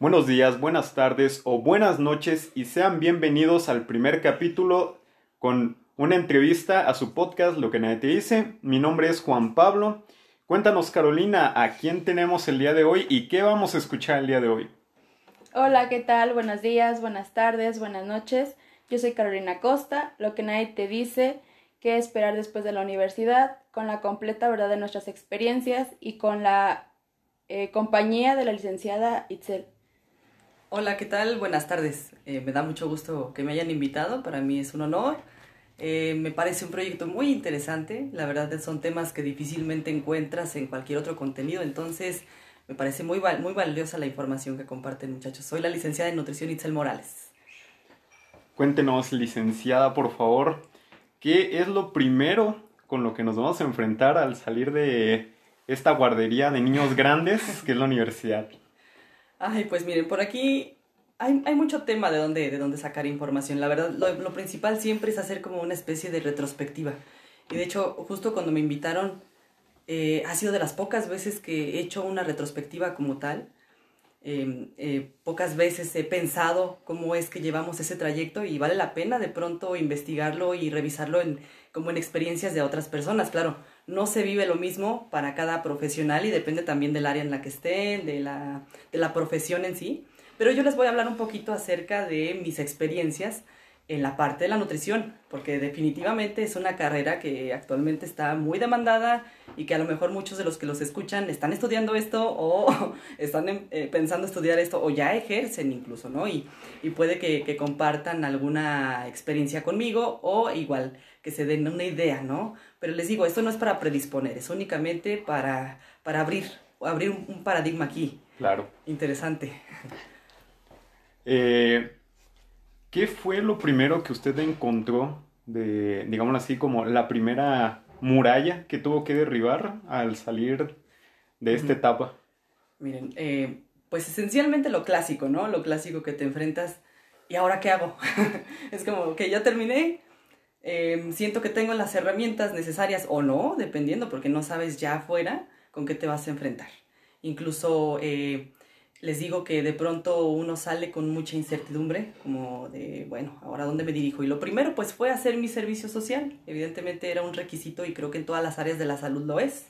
Buenos días, buenas tardes o buenas noches y sean bienvenidos al primer capítulo con una entrevista a su podcast Lo que nadie te dice. Mi nombre es Juan Pablo. Cuéntanos Carolina, ¿a quién tenemos el día de hoy y qué vamos a escuchar el día de hoy? Hola, ¿qué tal? Buenos días, buenas tardes, buenas noches. Yo soy Carolina Costa. Lo que nadie te dice, qué esperar después de la universidad, con la completa verdad de nuestras experiencias y con la eh, compañía de la licenciada Itzel. Hola, ¿qué tal? Buenas tardes. Eh, me da mucho gusto que me hayan invitado. Para mí es un honor. Eh, me parece un proyecto muy interesante. La verdad son temas que difícilmente encuentras en cualquier otro contenido. Entonces, me parece muy, muy valiosa la información que comparten, muchachos. Soy la licenciada en nutrición Itzel Morales. Cuéntenos, licenciada, por favor, ¿qué es lo primero con lo que nos vamos a enfrentar al salir de esta guardería de niños grandes que es la universidad? Ay, pues miren, por aquí hay, hay mucho tema de dónde, de dónde sacar información. La verdad, lo, principal siempre es hacer como una especie de retrospectiva. Y de hecho, justo cuando me invitaron, eh, ha sido de las pocas veces que he hecho una retrospectiva como tal. Eh, eh, pocas veces he pensado cómo es que llevamos ese trayecto y vale la pena de pronto investigarlo y revisarlo en, como en experiencias de otras personas. Claro, no se vive lo mismo para cada profesional y depende también del área en la que estén, de la, de la profesión en sí. Pero yo les voy a hablar un poquito acerca de mis experiencias en la parte de la nutrición, porque definitivamente es una carrera que actualmente está muy demandada y que a lo mejor muchos de los que los escuchan están estudiando esto o están eh, pensando estudiar esto o ya ejercen incluso, ¿no? Y, y puede que, que, compartan alguna experiencia conmigo o igual que se den una idea, ¿no? Pero les digo, esto no es para predisponer, es únicamente para, para abrir, abrir un, un paradigma aquí. Claro. Interesante. Eh, ¿Qué fue lo primero que usted encontró de, digámoslo así, como la primera muralla que tuvo que derribar al salir de esta etapa? Miren, eh, pues esencialmente lo clásico, ¿no? Lo clásico que te enfrentas. ¿Y ahora qué hago? es como que ya terminé, eh, siento que tengo las herramientas necesarias o no, dependiendo, porque no sabes ya afuera con qué te vas a enfrentar. Incluso eh, les digo que de pronto uno sale con mucha incertidumbre, como de, bueno, ahora dónde me dirijo. Y lo primero pues fue hacer mi servicio social. Evidentemente era un requisito y creo que en todas las áreas de la salud lo es.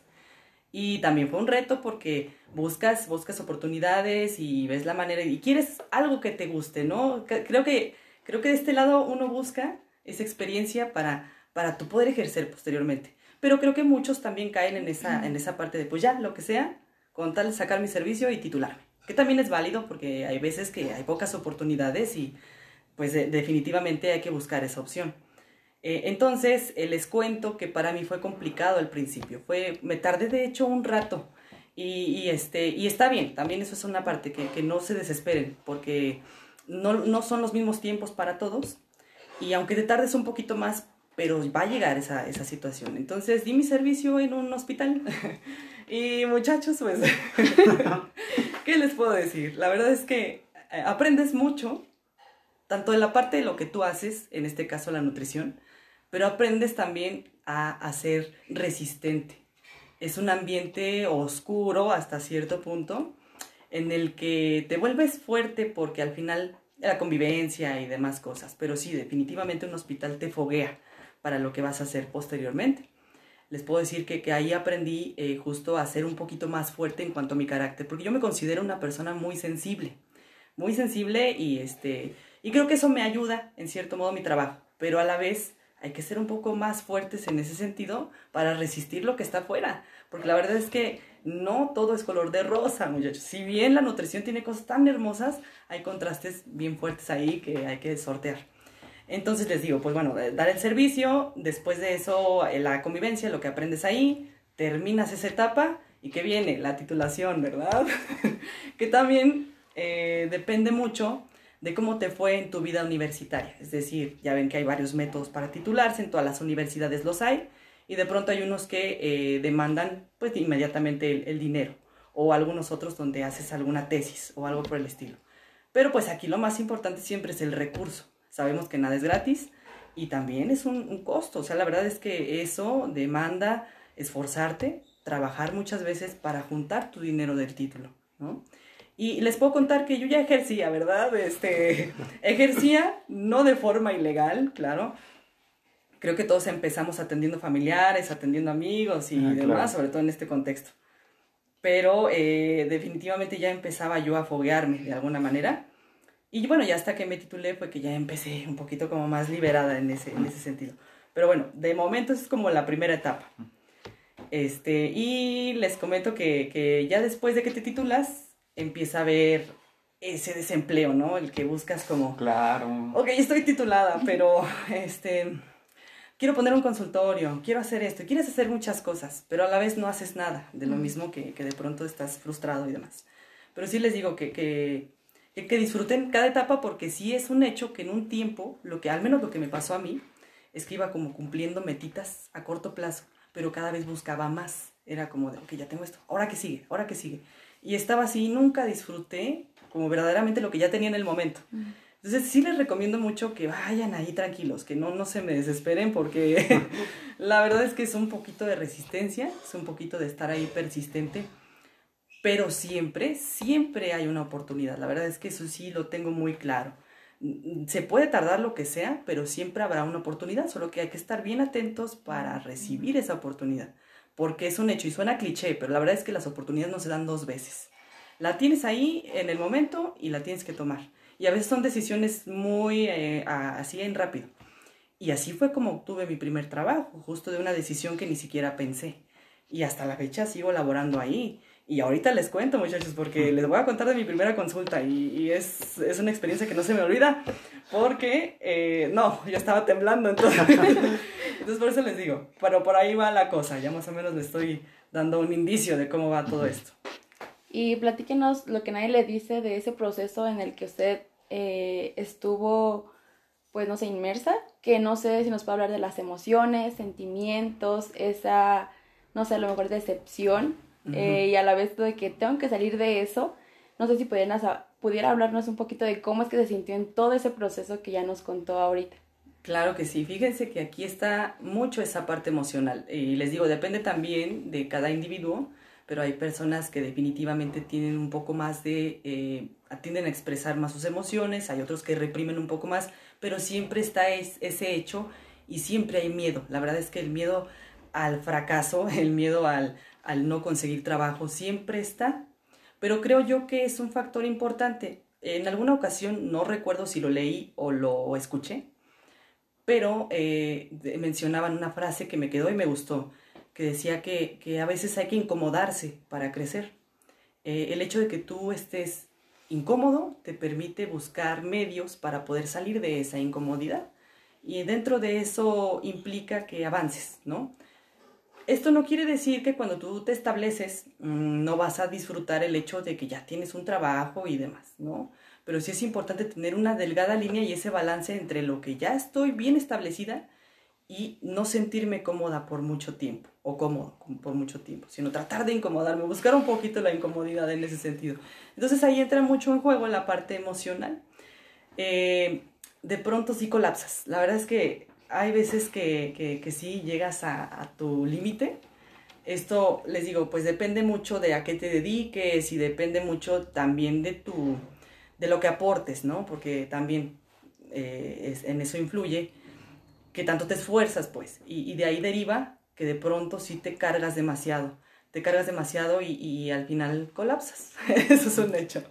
Y también fue un reto porque buscas, buscas oportunidades y ves la manera y quieres algo que te guste, ¿no? Creo que, creo que de este lado uno busca esa experiencia para, para tu poder ejercer posteriormente. Pero creo que muchos también caen en esa, en esa parte de, pues ya, lo que sea, con tal sacar mi servicio y titularme que también es válido porque hay veces que hay pocas oportunidades y pues de, definitivamente hay que buscar esa opción. Eh, entonces, eh, les cuento que para mí fue complicado al principio, fue, me tardé de hecho un rato y, y este, y está bien, también eso es una parte, que, que no se desesperen porque no, no son los mismos tiempos para todos y aunque te tardes un poquito más, pero va a llegar esa, esa situación. Entonces, di mi servicio en un hospital. y muchachos, pues, ¿qué les puedo decir? La verdad es que eh, aprendes mucho, tanto en la parte de lo que tú haces, en este caso la nutrición, pero aprendes también a, ser resistente. Es un ambiente oscuro hasta cierto punto, en el que te vuelves fuerte porque al final la convivencia y demás cosas, pero sí, definitivamente un hospital te foguea para lo que vas a hacer posteriormente les puedo decir que, que ahí aprendí eh, justo a ser un poquito más fuerte en cuanto a mi carácter, porque yo me considero una persona muy sensible, muy sensible y, este, y creo que eso me ayuda en cierto modo mi trabajo, pero a la vez hay que ser un poco más fuertes en ese sentido para resistir lo que está afuera, porque la verdad es que no todo es color de rosa, muchachos. Si bien la nutrición tiene cosas tan hermosas, hay contrastes bien fuertes ahí que hay que sortear. Entonces les digo, pues bueno, dar el servicio, después de eso eh, la convivencia, lo que aprendes ahí, terminas esa etapa y que viene la titulación, ¿verdad? que también eh, depende mucho de cómo te fue en tu vida universitaria. Es decir, ya ven que hay varios métodos para titularse, en todas las universidades los hay, y de pronto hay unos que eh, demandan pues inmediatamente el, el dinero, o algunos otros donde haces alguna tesis o algo por el estilo. Pero pues aquí lo más importante siempre es el recurso sabemos que nada es gratis y también es un, un, costo. O sea, la verdad es que eso demanda esforzarte, trabajar muchas veces para juntar tu dinero del título, ¿no? Y les puedo contar que yo ya ejercía, ¿verdad? Este, ejercía no de forma ilegal, claro. Creo que todos empezamos atendiendo familiares, atendiendo amigos y Ah, demás, claro. sobre todo en este contexto. Pero eh, definitivamente ya empezaba yo a foguearme de alguna manera. Y bueno, ya hasta que me titulé fue que ya empecé un poquito como más liberada en ese, en ese sentido. Pero bueno, de momento es como la primera etapa. Este, y les comento que, que ya después de que te titulas, empieza a haber ese desempleo, ¿no? El que buscas como, Claro. ok, estoy titulada, pero este, quiero poner un consultorio, quiero hacer esto, quieres hacer muchas cosas, pero a la vez no haces nada, de lo mismo que, que de pronto estás frustrado y demás. Pero sí les digo que, que, que, disfruten cada etapa porque sí es un hecho que en un tiempo, lo que al menos lo que me pasó a mí, es que iba como cumpliendo metitas a corto plazo, pero cada vez buscaba más. Era como de, ok, ya tengo esto, ahora que sigue, ahora que sigue. Y estaba así, nunca disfruté como verdaderamente lo que ya tenía en el momento. Entonces sí les recomiendo mucho que vayan ahí tranquilos, que no, no se me desesperen porque la verdad es que es un poquito de resistencia, es un poquito de estar ahí persistente, pero siempre, siempre hay una oportunidad. La verdad es que eso sí lo tengo muy claro. Mm, Se puede tardar lo que sea, pero siempre habrá una oportunidad, solo que hay que estar bien atentos para recibir esa oportunidad, porque es un hecho y suena cliché, pero la verdad es que las oportunidades no se dan dos veces. La tienes ahí en el momento y la tienes que tomar. Y a veces son decisiones muy eh, así en rápido. Y así fue como obtuve mi primer trabajo, justo de una decisión que ni siquiera pensé. Y hasta la fecha sigo laborando ahí. Y ahorita les cuento, muchachos, porque les voy a contar de mi primera consulta y, y es, es una experiencia que no se me olvida, porque, eh, no, yo estaba temblando, entonces, entonces por eso les digo, pero por ahí va la cosa, ya más o menos les estoy dando un indicio de cómo va todo esto. Y platíquenos lo que nadie le dice de ese proceso en el que usted eh, estuvo, pues no sé, inmersa, que no sé si nos puede hablar de las emociones, sentimientos, esa, no sé, a lo mejor decepción, eh, y a la vez de que tengo que salir de eso. No sé si pudieran, pudiera hablarnos un poquito de cómo es que se sintió en todo ese proceso que ya nos contó ahorita. Claro que sí, fíjense que aquí está mucho esa parte emocional y les digo, depende también de cada individuo, pero hay personas que definitivamente tienen un poco más de, eh, tienden a expresar más sus emociones, hay otros que reprimen un poco más, pero siempre está es- ese hecho y siempre hay miedo. La verdad es que el miedo al fracaso, el miedo al, al no conseguir trabajo siempre está, pero creo yo que es un factor importante. En alguna ocasión, no recuerdo si lo leí o lo escuché, pero eh, mencionaban una frase que me quedó y me gustó, que decía que, que a veces hay que incomodarse para crecer. Eh, el hecho de que tú estés incómodo te permite buscar medios para poder salir de esa incomodidad y dentro de eso implica que avances, ¿no? Esto no quiere decir que cuando tú te estableces mm, no vas a disfrutar el hecho de que ya tienes un trabajo y demás, ¿no? Pero sí es importante tener una delgada línea y ese balance entre lo que ya estoy bien establecida y no sentirme cómoda por mucho tiempo o cómodo por mucho tiempo, sino tratar de incomodarme, buscar un poquito la incomodidad en ese sentido. Entonces ahí entra mucho en juego la parte emocional. Eh, de pronto sí colapsas. La verdad es que hay veces que, que, sí llegas a, tu límite. Esto, les digo, pues depende mucho de a qué te dediques y depende mucho también de tu, de lo que aportes, ¿no? Porque también eh, en eso influye que tanto te esfuerzas, pues, y, de ahí deriva que de pronto sí te cargas demasiado, te cargas demasiado y, al final colapsas. eso es un hecho.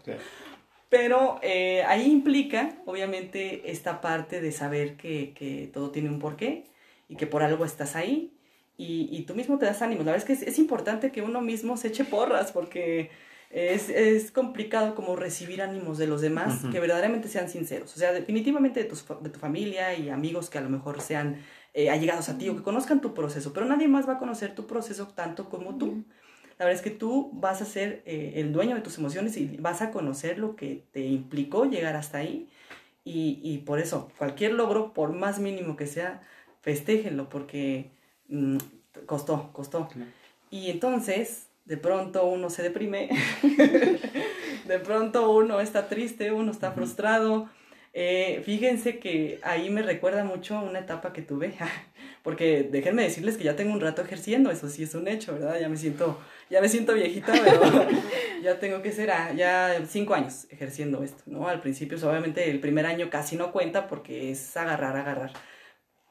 Pero eh, ahí implica, obviamente, esta parte de saber que, que todo tiene un porqué y que por algo estás ahí y, y tú mismo te das ánimo. La verdad es que es, es importante que uno mismo se eche porras porque es, es complicado como recibir ánimos de los demás Ujú. que verdaderamente sean sinceros. O sea, definitivamente de, tus fa- de tu familia y amigos que a lo mejor sean eh, allegados a ti o que conozcan tu proceso, pero nadie más va a conocer tu proceso tanto como tú. La verdad es que tú vas a ser eh, el dueño de tus emociones y vas a conocer lo que te implicó llegar hasta ahí. Y, y por eso, cualquier logro, por más mínimo que sea, festéjenlo, porque mm, costó, costó. Claro. Y entonces, de pronto uno se deprime, de pronto uno está triste, uno está Ujú. frustrado. Eh, fíjense que ahí me recuerda mucho una etapa que tuve, porque déjenme decirles que ya tengo un rato ejerciendo, eso sí es un hecho, ¿verdad? Ya me siento, ya me siento viejita, pero, ya tengo que ser, ah, ya cinco años ejerciendo esto, ¿no? Al principio, pues, obviamente, el primer año casi no cuenta porque es agarrar, agarrar.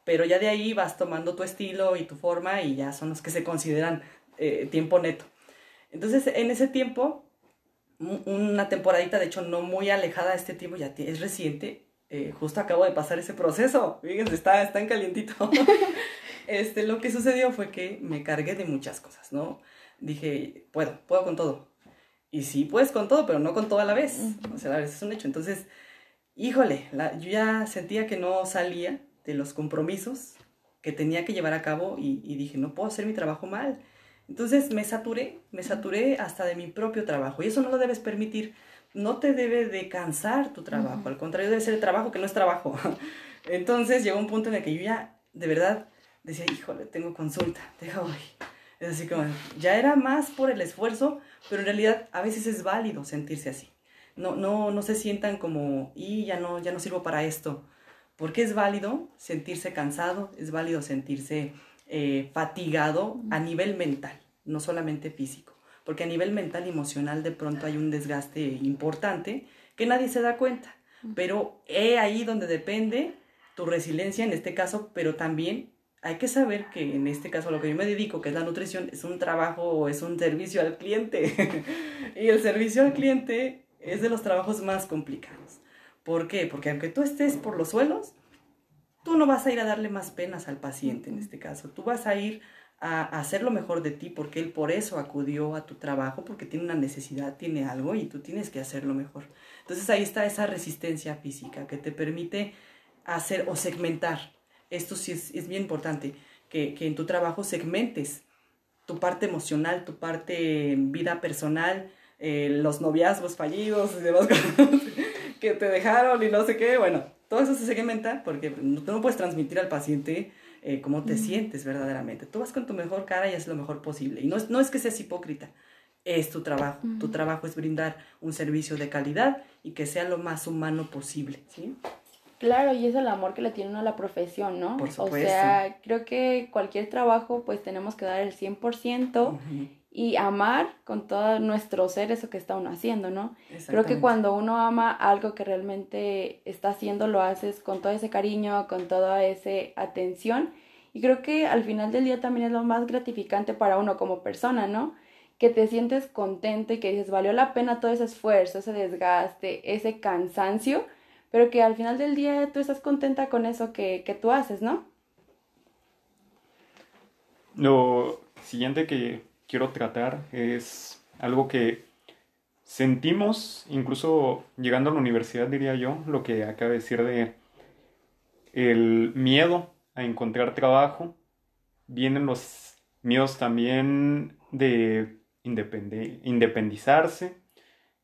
Pero ya de ahí vas tomando tu estilo y tu forma y ya son los que se consideran eh, tiempo neto. Entonces, en ese tiempo, una temporadita, de hecho, no muy alejada de este tiempo, ya es reciente, eh, justo acabo de pasar ese proceso, fíjense, está, está en calientito. este, lo que sucedió fue que me cargué de muchas cosas, ¿no? Dije, puedo, puedo con todo. Y sí, puedes con todo, pero no con todo a la vez. O sea, a veces es un hecho. Entonces, híjole, yo ya sentía que no salía de los compromisos que tenía que llevar a cabo y, y dije, no puedo hacer mi trabajo mal. Entonces me saturé, me saturé hasta de mi propio trabajo y eso no lo debes permitir. No te debe de cansar tu trabajo, al contrario debe ser el trabajo que no es trabajo. Entonces llegó un punto en el que yo ya, de verdad, decía, híjole, tengo consulta, deja hoy. Es así como, ya era más por el esfuerzo, pero en realidad a veces es válido sentirse así. No, no, no se sientan como, y ya no, ya no sirvo para esto. Porque es válido sentirse cansado, es válido sentirse eh, fatigado a nivel mental, no solamente físico. Porque a nivel mental y emocional de pronto hay un desgaste importante que nadie se da cuenta. Pero es ahí donde depende tu resiliencia en este caso, pero también hay que saber que en este caso a lo que yo me dedico, que es la nutrición, es un trabajo es un servicio al cliente. y el servicio al cliente es de los trabajos más complicados. ¿Por qué? Porque aunque tú estés por los suelos, tú no vas a ir a darle más penas al paciente en este caso. Tú vas a ir a, hacer lo mejor de ti porque él por eso acudió a tu trabajo, porque tiene una necesidad, tiene algo y tú tienes que hacerlo mejor. Entonces ahí está esa resistencia física que te permite hacer o segmentar. Esto sí es, bien importante, que, que, en tu trabajo segmentes tu parte emocional, tu parte vida personal, eh, los noviazgos fallidos que te dejaron y no sé qué. Bueno, todo eso se segmenta porque tú no puedes transmitir al paciente eh, cómo te sientes verdaderamente. Tú vas con tu mejor cara y haces lo mejor posible. Y no es, no es que seas hipócrita, es tu trabajo. Tu trabajo es brindar un servicio de calidad y que sea lo más humano posible, ¿sí? Claro, y es el amor que le tiene uno a la profesión, ¿no? Por supuesto. O sea, creo que cualquier trabajo pues tenemos que dar el 100% y amar con todo nuestro ser eso que está uno haciendo, ¿no? Creo que cuando uno ama algo que realmente está haciendo, lo haces con todo ese cariño, con toda esa atención. Y creo que al final del día también es lo más gratificante para uno como persona, ¿no? Que te sientes contento y que dices, valió la pena todo ese esfuerzo, ese desgaste, ese cansancio, pero que al final del día tú estás contenta con eso que, que tú haces, ¿no? Lo siguiente que quiero tratar es algo que sentimos, incluso llegando a la universidad, diría yo, lo que acaba de decir de el miedo a encontrar trabajo. Vienen los miedos también de independizarse,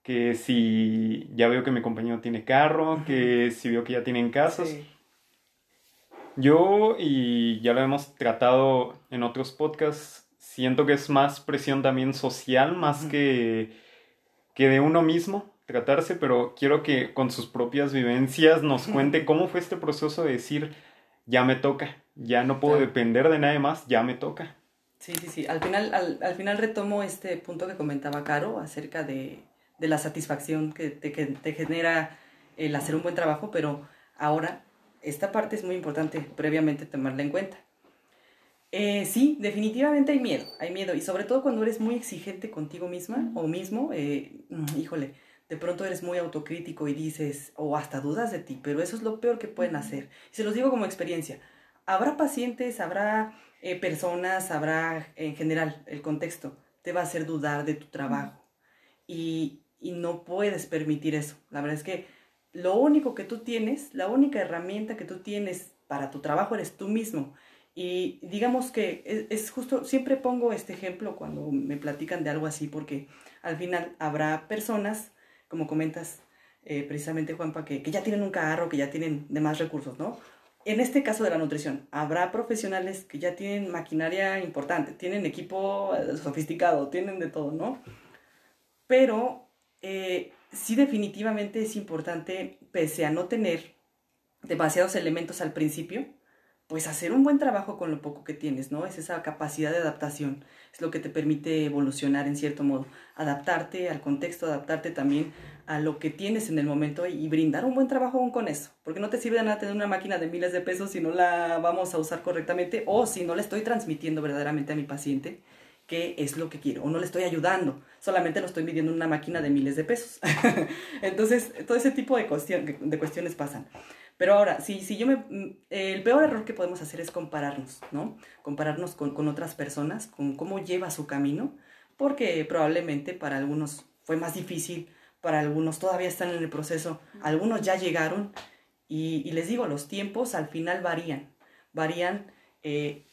que si ya veo que mi compañero tiene carro, que si veo que ya tienen casas. Yo, y ya lo hemos tratado en otros podcasts, siento que es más presión también social, más que, que de uno mismo tratarse, pero quiero que con sus propias vivencias nos cuente cómo fue este proceso de decir, ya me toca, ya no puedo depender de nadie más, ya me toca. Sí, sí, sí. Al final, al, final retomo este punto que comentaba Caro acerca de, de la satisfacción que te, que te genera el hacer un buen trabajo, pero ahora esta parte es muy importante previamente tomarla en cuenta. Eh, sí, definitivamente hay miedo, hay miedo. Y sobre todo cuando eres muy exigente contigo misma o mismo, eh, mm, híjole, de pronto eres muy autocrítico y dices, o hasta dudas de ti, pero eso es lo peor que pueden hacer. Y se los digo como experiencia. Habrá pacientes, habrá eh, personas, habrá en general el contexto, te va a hacer dudar de tu trabajo. Y, y no puedes permitir eso. La verdad es que lo único que tú tienes, la única herramienta que tú tienes para tu trabajo eres tú mismo. Y digamos que es, justo, siempre pongo este ejemplo cuando me platican de algo así, porque al final habrá personas, como comentas eh, precisamente Juanpa, que, que ya tienen un carro, que ya tienen demás recursos, ¿no? En este caso de la nutrición, habrá profesionales que ya tienen maquinaria importante, tienen equipo eh, sofisticado, tienen de todo, ¿no? Pero eh, sí definitivamente es importante, pese a no tener demasiados elementos al principio, pues hacer un buen trabajo con lo poco que tienes, ¿no? Es esa capacidad de adaptación, es lo que te permite evolucionar en cierto modo, adaptarte al contexto, adaptarte también a lo que tienes en el momento y brindar un buen trabajo aún con eso, porque no te sirve de nada tener una máquina de miles de pesos si no la vamos a usar correctamente o si no le estoy transmitiendo verdaderamente a mi paciente qué es lo que quiero o no le estoy ayudando, solamente lo estoy midiendo en una máquina de miles de pesos. Entonces, todo ese tipo de, de cuestiones pasan. Pero ahora, si, si yo me... Mm, el peor error que podemos hacer es compararnos, ¿no? Compararnos con, con otras personas, con cómo lleva su camino, porque probablemente para algunos fue más difícil, para algunos todavía están en el proceso, algunos ya llegaron y, y les digo, los tiempos al final varían, varían eh,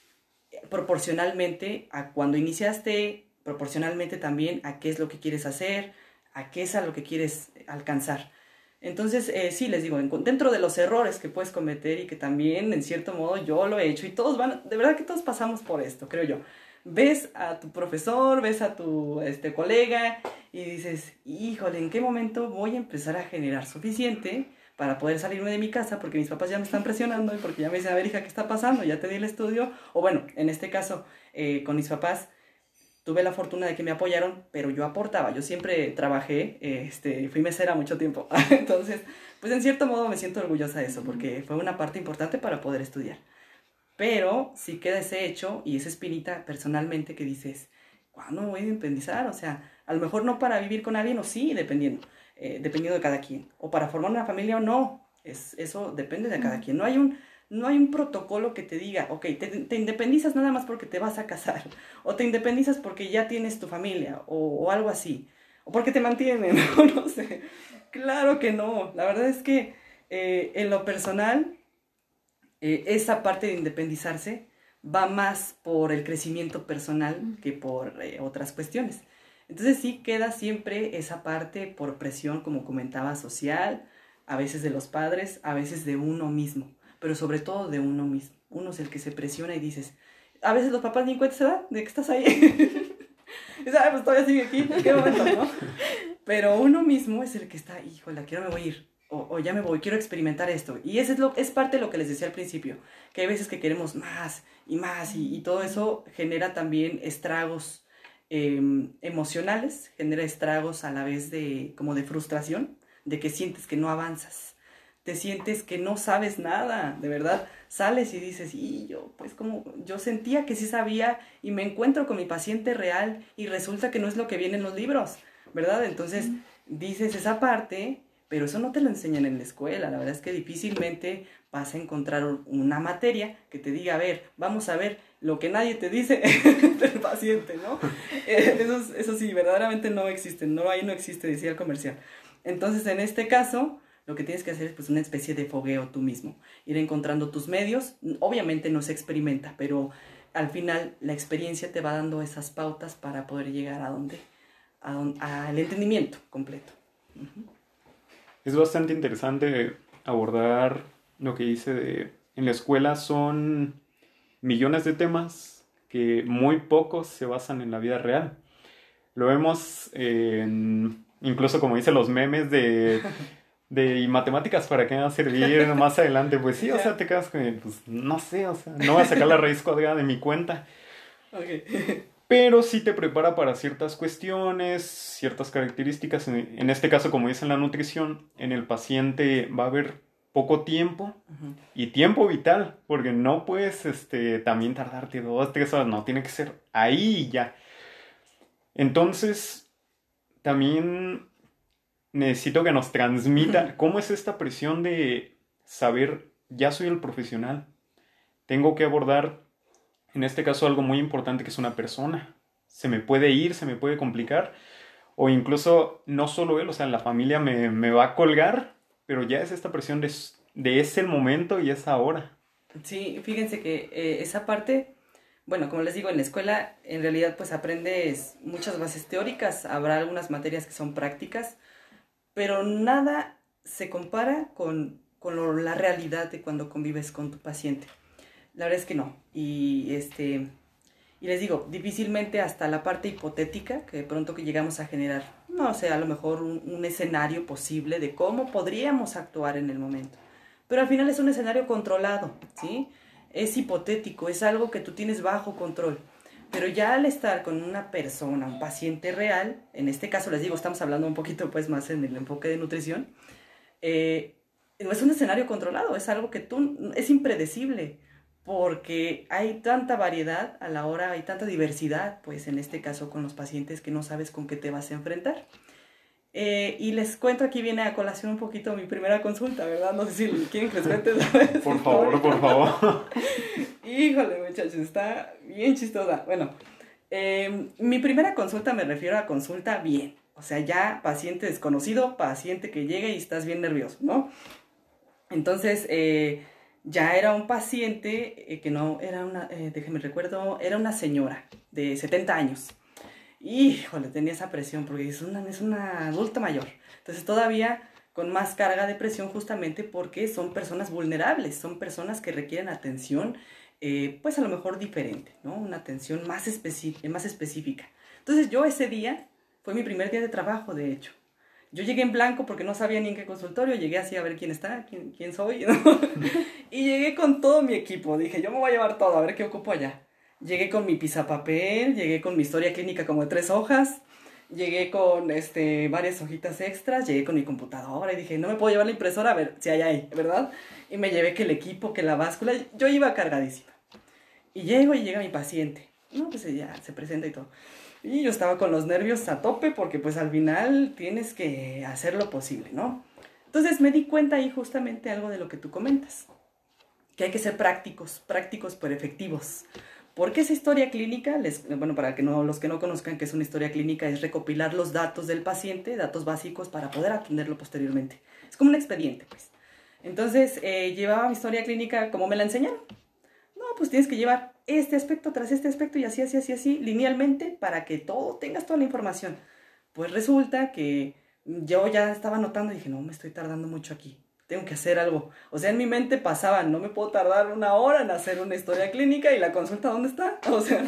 proporcionalmente a cuando iniciaste, proporcionalmente también a qué es lo que quieres hacer, a qué es a lo que quieres alcanzar. Entonces, eh, sí, les digo, dentro de los errores que puedes cometer y que también, en cierto modo, yo lo he hecho y todos van, de verdad que todos pasamos por esto, creo yo. Ves a tu profesor, ves a tu este, colega y dices, híjole, ¿en qué momento voy a empezar a generar suficiente para poder salirme de mi casa? Porque mis papás ya me están presionando y porque ya me dicen, a ver, hija, ¿qué está pasando? Ya te di el estudio. O bueno, en este caso, eh, con mis papás, tuve la fortuna de que me apoyaron, pero yo aportaba, yo siempre trabajé, este, fui mesera mucho tiempo, entonces, pues en cierto modo me siento orgullosa de eso, porque fue una parte importante para poder estudiar. Pero si queda ese hecho y esa espinita personalmente que dices, ¿cuándo voy a independizar? O sea, a lo mejor no para vivir con alguien o sí, dependiendo, eh, dependiendo de cada quien, o para formar una familia o no, es, eso depende de cada quien, no hay un no hay un protocolo que te diga, ok, te, independizas nada más porque te vas a casar, o te independizas porque ya tienes tu familia, o, algo así, o porque te mantienen, no, sé. Claro que no, la verdad es que eh, en lo personal, eh, esa parte de independizarse va más por el crecimiento personal que por eh, otras cuestiones. Entonces sí queda siempre esa parte por presión, como comentaba, social, a veces de los padres, a veces de uno mismo pero sobre todo de uno mismo. Uno es el que se presiona y dices, a veces los papás ni cuenta se dan de que estás ahí. y sabes, pues todavía sigue aquí, ¿en qué momento, no? Pero uno mismo es el que está, híjole, quiero me voy a ir. O, ya me voy, quiero experimentar esto. Y eso es, lo, es parte de lo que les decía al principio, que hay veces que queremos más y más y, todo eso genera también estragos em, emocionales, genera estragos a la vez de como de frustración, de que sientes que no avanzas te sientes que no sabes nada, de verdad, sales y dices, y yo, pues como, yo sentía que sí sabía y me encuentro con mi paciente real y resulta que no es lo que viene en los libros, ¿verdad? Entonces dices esa parte, pero eso no te lo enseñan en la escuela, la verdad es que difícilmente vas a encontrar una materia que te diga, a ver, vamos a ver lo que nadie te dice del paciente, ¿no? Eh, eso, eso sí, verdaderamente no existe, no, ahí no existe, decía el comercial. Entonces, en este caso, lo que tienes que hacer es pues una especie de fogueo tú mismo, ir encontrando tus medios, obviamente no se experimenta, pero al final la experiencia te va dando esas pautas para poder llegar a donde, al entendimiento completo. Es bastante interesante abordar lo que dice de, en la escuela son millones de temas que muy pocos se basan en la vida real. Lo vemos en, incluso como dicen los memes de de ¿y matemáticas para qué van a servir más adelante? Pues sí, o sea, te quedas con, pues no sé, o sea, no voy a sacar la raíz cuadrada de mi cuenta. Pero sí te prepara para ciertas cuestiones, ciertas características. En este caso, como dice en la nutrición, en el paciente va a haber poco tiempo y tiempo vital, porque no puedes este, también tardarte dos, tres horas, no, tiene que ser ahí y ya. Entonces, también necesito que nos transmita cómo es esta presión de saber, ya soy el profesional, tengo que abordar, en este caso, algo muy importante que es una persona. Se me puede ir, se me puede complicar, o incluso no solo él, o sea, la familia me, va a colgar, pero ya es esta presión de, de es el momento y es ahora. Sí, fíjense que eh, esa parte, bueno, como les digo, en la escuela en realidad pues aprendes muchas bases teóricas, habrá algunas materias que son prácticas, pero nada se compara con, la realidad de cuando convives con tu paciente. La verdad es que no. Y, este, y les digo, difícilmente hasta la parte hipotética, que de pronto que llegamos a generar, no sé, a lo mejor un escenario posible de cómo podríamos actuar en el momento. Pero al final es un escenario controlado, ¿sí? es hipotético, es algo que tú tienes bajo control. Pero ya al estar con una persona, un paciente real, en este caso les digo, estamos hablando un poquito pues más en el enfoque de nutrición, eh, no es un escenario controlado, es algo que tú, es impredecible, porque hay tanta variedad a la hora, hay tanta diversidad, pues en este caso con los pacientes que no sabes con qué te vas a enfrentar. Eh, y les cuento, aquí viene a colación un poquito mi primera consulta, ¿verdad? No sé si quieren que les cuente. Por favor, por favor. Híjole, muchachos, está bien chistosa. Bueno, em, mi primera consulta me refiero a consulta bien. O sea, ya paciente desconocido, paciente que llega y estás bien nervioso, ¿no? Entonces, eh, ya era un paciente eh, que no era una, déjeme recuerdo, era una señora de 70 años híjole, tenía esa presión porque es una, es una adulta mayor. Entonces todavía con más carga de presión justamente porque son personas vulnerables, son personas que requieren atención, eh, pues a lo mejor diferente, ¿no? Una atención más, más específica. Entonces yo ese día, fue mi primer día de trabajo, de hecho. Yo llegué en blanco porque no sabía ni en qué consultorio, llegué así a ver quién está, quién, quién soy, y llegué con todo mi equipo. Dije, yo me voy a llevar todo, a ver qué ocupo allá. Llegué con mi papel, llegué con mi historia clínica como de tres hojas, llegué con este, varias hojitas extras, llegué con mi computadora y dije, no me puedo llevar la impresora a ver si hay ahí, ¿verdad? Y me llevé que el equipo, que la báscula, yo iba cargadísima. Y llego y llega mi paciente. No, pues ya se presenta y todo. Y yo estaba con los nervios a tope porque pues al final tienes que hacer lo posible, ¿no? Entonces me di cuenta ahí justamente algo de lo que tú comentas, que hay que ser prácticos, prácticos pero efectivos. Porque esa historia clínica, bueno, para que no, los que no conozcan que es una historia clínica, es recopilar los datos del paciente, datos básicos para poder atenderlo posteriormente. Es como un expediente, pues. Entonces, eh, llevaba mi historia clínica como me la enseñaron. No, pues tienes que llevar este aspecto tras este aspecto y así, así, así, así, linealmente, para que todo, tengas toda la información. Pues resulta que yo ya estaba notando y dije, no, me estoy tardando mucho aquí tengo que hacer algo. O sea, en mi mente pasaba, no me puedo tardar una hora en hacer una historia clínica y la consulta, ¿dónde está? O sea,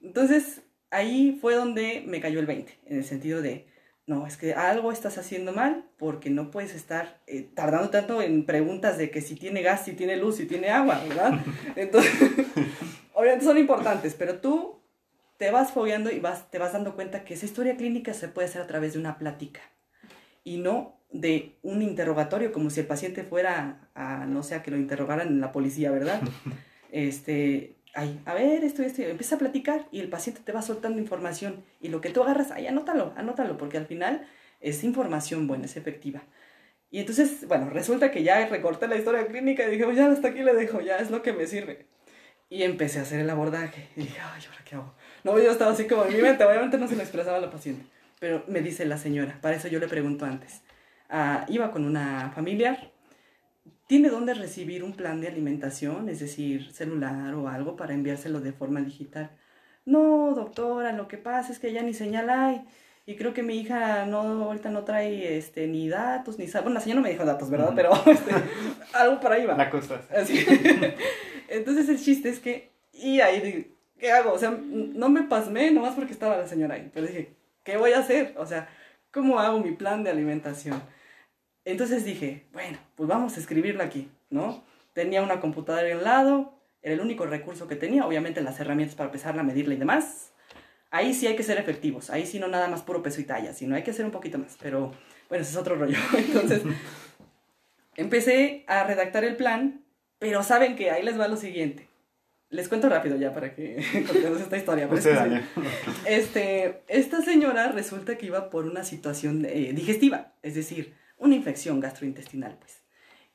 entonces ahí fue donde me cayó el 20, en el sentido de, no, es que algo estás haciendo mal porque no puedes estar eh, tardando tanto en preguntas de que si tiene gas, si tiene luz, si tiene agua, ¿verdad? Entonces, obviamente son importantes, pero tú te vas fogueando y vas, te vas dando cuenta que esa historia clínica se puede hacer a través de una plática y no de un interrogatorio, como si el paciente fuera a, no sé, a que lo interrogaran en la policía, ¿verdad? Este, ay, a ver, esto, esto, empieza a platicar y el paciente te va soltando información y lo que tú agarras, ay, anótalo, anótalo, porque al final es información buena, es efectiva. Y entonces, bueno, resulta que ya recorté la historia clínica y dije, ya hasta aquí le dejo, ya es lo que me sirve. Y empecé a hacer el abordaje y dije, ay, ¿ahora qué hago? No, yo estaba así como en mi mente, obviamente no se lo expresaba a la paciente. Pero me dice la señora, para eso yo le pregunto antes. Ah, iba con una familiar, ¿tiene dónde recibir un plan de alimentación, es decir, celular o algo para enviárselo de forma digital? No, doctora, lo que pasa es que ya ni señal hay. Y creo que mi hija no, ahorita no trae este, ni datos, ni... Bueno, la señora no me dijo datos, ¿verdad? Pero este, algo para ahí va. La cosa. Entonces el chiste es que... Y ahí, ¿qué hago? O sea, no me pasmé nomás porque estaba la señora ahí. Pero dije, ¿qué voy a hacer? O sea, ¿cómo hago mi plan de alimentación? Entonces dije, bueno, pues vamos a escribirlo aquí, ¿no? Tenía una computadora al lado, era el único recurso que tenía, obviamente las herramientas para empezarla a medirla y demás. Ahí sí hay que ser efectivos, ahí sí no nada más puro peso y talla, sino hay que hacer un poquito más, pero bueno, ese es otro rollo. Entonces, empecé a redactar el plan, pero saben que ahí les va lo siguiente. Les cuento rápido ya para que contemos esta historia. este, esta señora resulta que iba por una situación eh, digestiva, es decir, una infección gastrointestinal, pues.